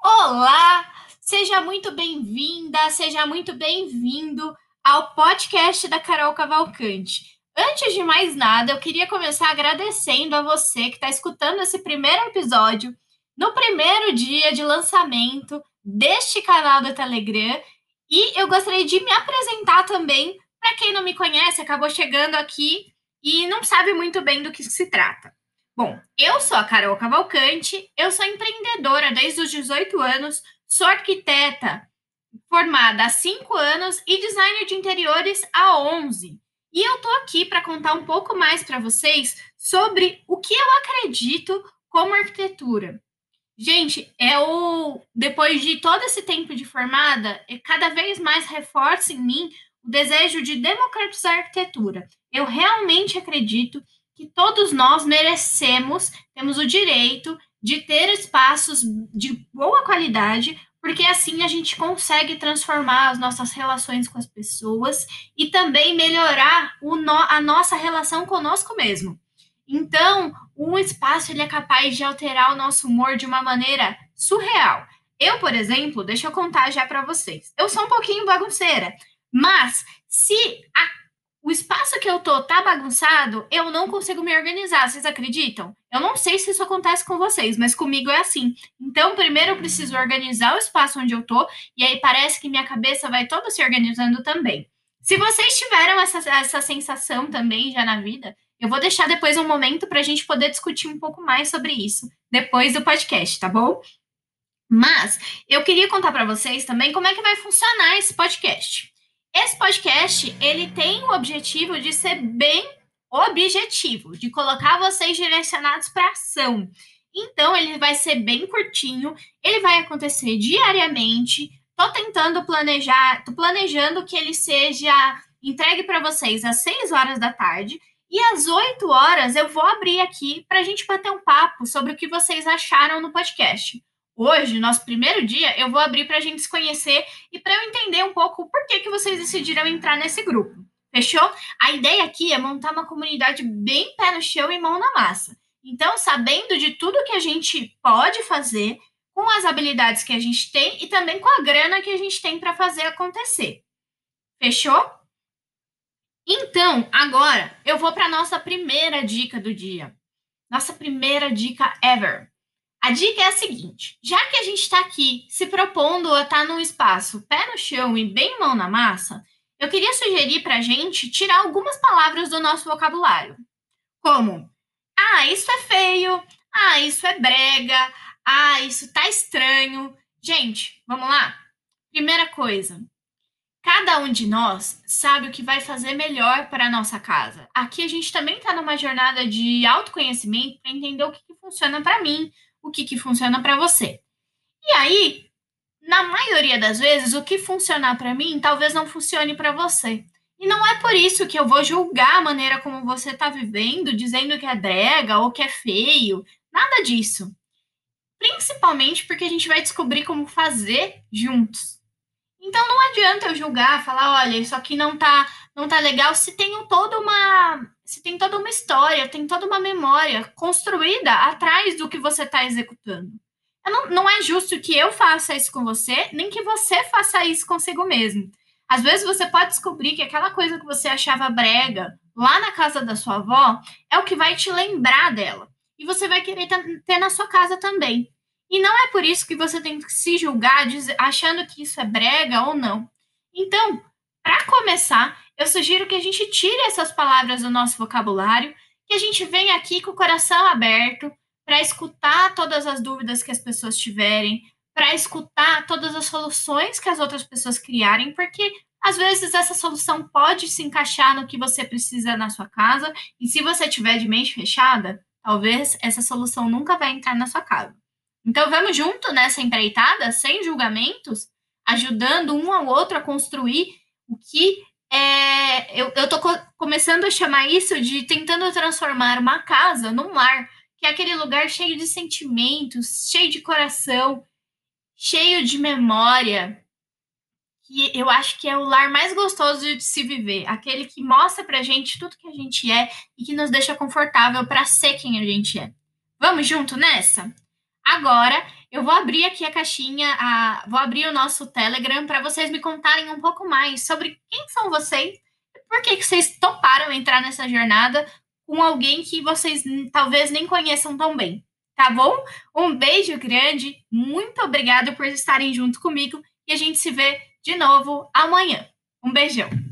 Olá! Seja muito bem-vinda, seja muito bem-vindo ao podcast da Carol Cavalcante. Antes de mais nada, eu queria começar agradecendo a você que está escutando esse primeiro episódio no primeiro dia de lançamento deste canal do Telegram. E eu gostaria de me apresentar também para quem não me conhece, acabou chegando aqui e não sabe muito bem do que se trata. Bom, eu sou a Carol Cavalcante, eu sou empreendedora desde os 18 anos, sou arquiteta formada há 5 anos e designer de interiores há 11. E eu tô aqui para contar um pouco mais para vocês sobre o que eu acredito como arquitetura. Gente, eu depois de todo esse tempo de formada, cada vez mais reforço em mim o desejo de democratizar a arquitetura. Eu realmente acredito que todos nós merecemos, temos o direito de ter espaços de boa qualidade, porque assim a gente consegue transformar as nossas relações com as pessoas e também melhorar no, a nossa relação conosco mesmo. Então, um espaço ele é capaz de alterar o nosso humor de uma maneira surreal. Eu, por exemplo, deixa eu contar já para vocês. Eu sou um pouquinho bagunceira, mas se a o espaço que eu tô tá bagunçado, eu não consigo me organizar. Vocês acreditam? Eu não sei se isso acontece com vocês, mas comigo é assim. Então, primeiro eu preciso organizar o espaço onde eu tô, e aí parece que minha cabeça vai toda se organizando também. Se vocês tiveram essa, essa sensação também já na vida, eu vou deixar depois um momento para a gente poder discutir um pouco mais sobre isso, depois do podcast, tá bom? Mas eu queria contar para vocês também como é que vai funcionar esse podcast. Esse podcast, ele tem o objetivo de ser bem objetivo, de colocar vocês direcionados para ação. Então, ele vai ser bem curtinho, ele vai acontecer diariamente. Tô tentando planejar, tô planejando que ele seja entregue para vocês às 6 horas da tarde. E às 8 horas eu vou abrir aqui para a gente bater um papo sobre o que vocês acharam no podcast. Hoje, nosso primeiro dia, eu vou abrir para a gente se conhecer e para eu entender um pouco por que, que vocês decidiram entrar nesse grupo. Fechou? A ideia aqui é montar uma comunidade bem pé no chão e mão na massa. Então, sabendo de tudo que a gente pode fazer, com as habilidades que a gente tem e também com a grana que a gente tem para fazer acontecer. Fechou? Então, agora eu vou para nossa primeira dica do dia. Nossa primeira dica ever. A dica é a seguinte: já que a gente está aqui se propondo a estar tá num espaço pé no chão e bem mão na massa, eu queria sugerir para a gente tirar algumas palavras do nosso vocabulário, como ah, isso é feio, ah, isso é brega, ah, isso tá estranho. Gente, vamos lá? Primeira coisa, cada um de nós sabe o que vai fazer melhor para a nossa casa. Aqui a gente também está numa jornada de autoconhecimento para entender o que, que funciona para mim, o que, que funciona para você. E aí, na maioria das vezes, o que funcionar para mim talvez não funcione para você. E não é por isso que eu vou julgar a maneira como você está vivendo, dizendo que é brega ou que é feio. Nada disso. Principalmente porque a gente vai descobrir como fazer juntos. Então não adianta eu julgar, falar, olha, isso aqui não tá, não tá legal, se tem toda uma se tem toda uma história, tem toda uma memória construída atrás do que você está executando. Não, não é justo que eu faça isso com você, nem que você faça isso consigo mesmo. Às vezes você pode descobrir que aquela coisa que você achava brega lá na casa da sua avó é o que vai te lembrar dela. E você vai querer ter na sua casa também. E não é por isso que você tem que se julgar achando que isso é brega ou não. Então, para começar, eu sugiro que a gente tire essas palavras do nosso vocabulário, que a gente venha aqui com o coração aberto para escutar todas as dúvidas que as pessoas tiverem, para escutar todas as soluções que as outras pessoas criarem, porque às vezes essa solução pode se encaixar no que você precisa na sua casa, e se você tiver de mente fechada, talvez essa solução nunca vai entrar na sua casa. Então vamos junto nessa empreitada, sem julgamentos, ajudando um ao outro a construir o que é, eu, eu tô co começando a chamar isso de tentando transformar uma casa num lar, que é aquele lugar cheio de sentimentos, cheio de coração, cheio de memória, que eu acho que é o lar mais gostoso de se viver, aquele que mostra pra gente tudo que a gente é e que nos deixa confortável para ser quem a gente é. Vamos junto nessa? Agora, eu vou abrir aqui a caixinha, a, vou abrir o nosso Telegram para vocês me contarem um pouco mais sobre quem são vocês e por que, que vocês toparam entrar nessa jornada com alguém que vocês talvez nem conheçam tão bem, tá bom? Um beijo grande, muito obrigado por estarem junto comigo e a gente se vê de novo amanhã. Um beijão!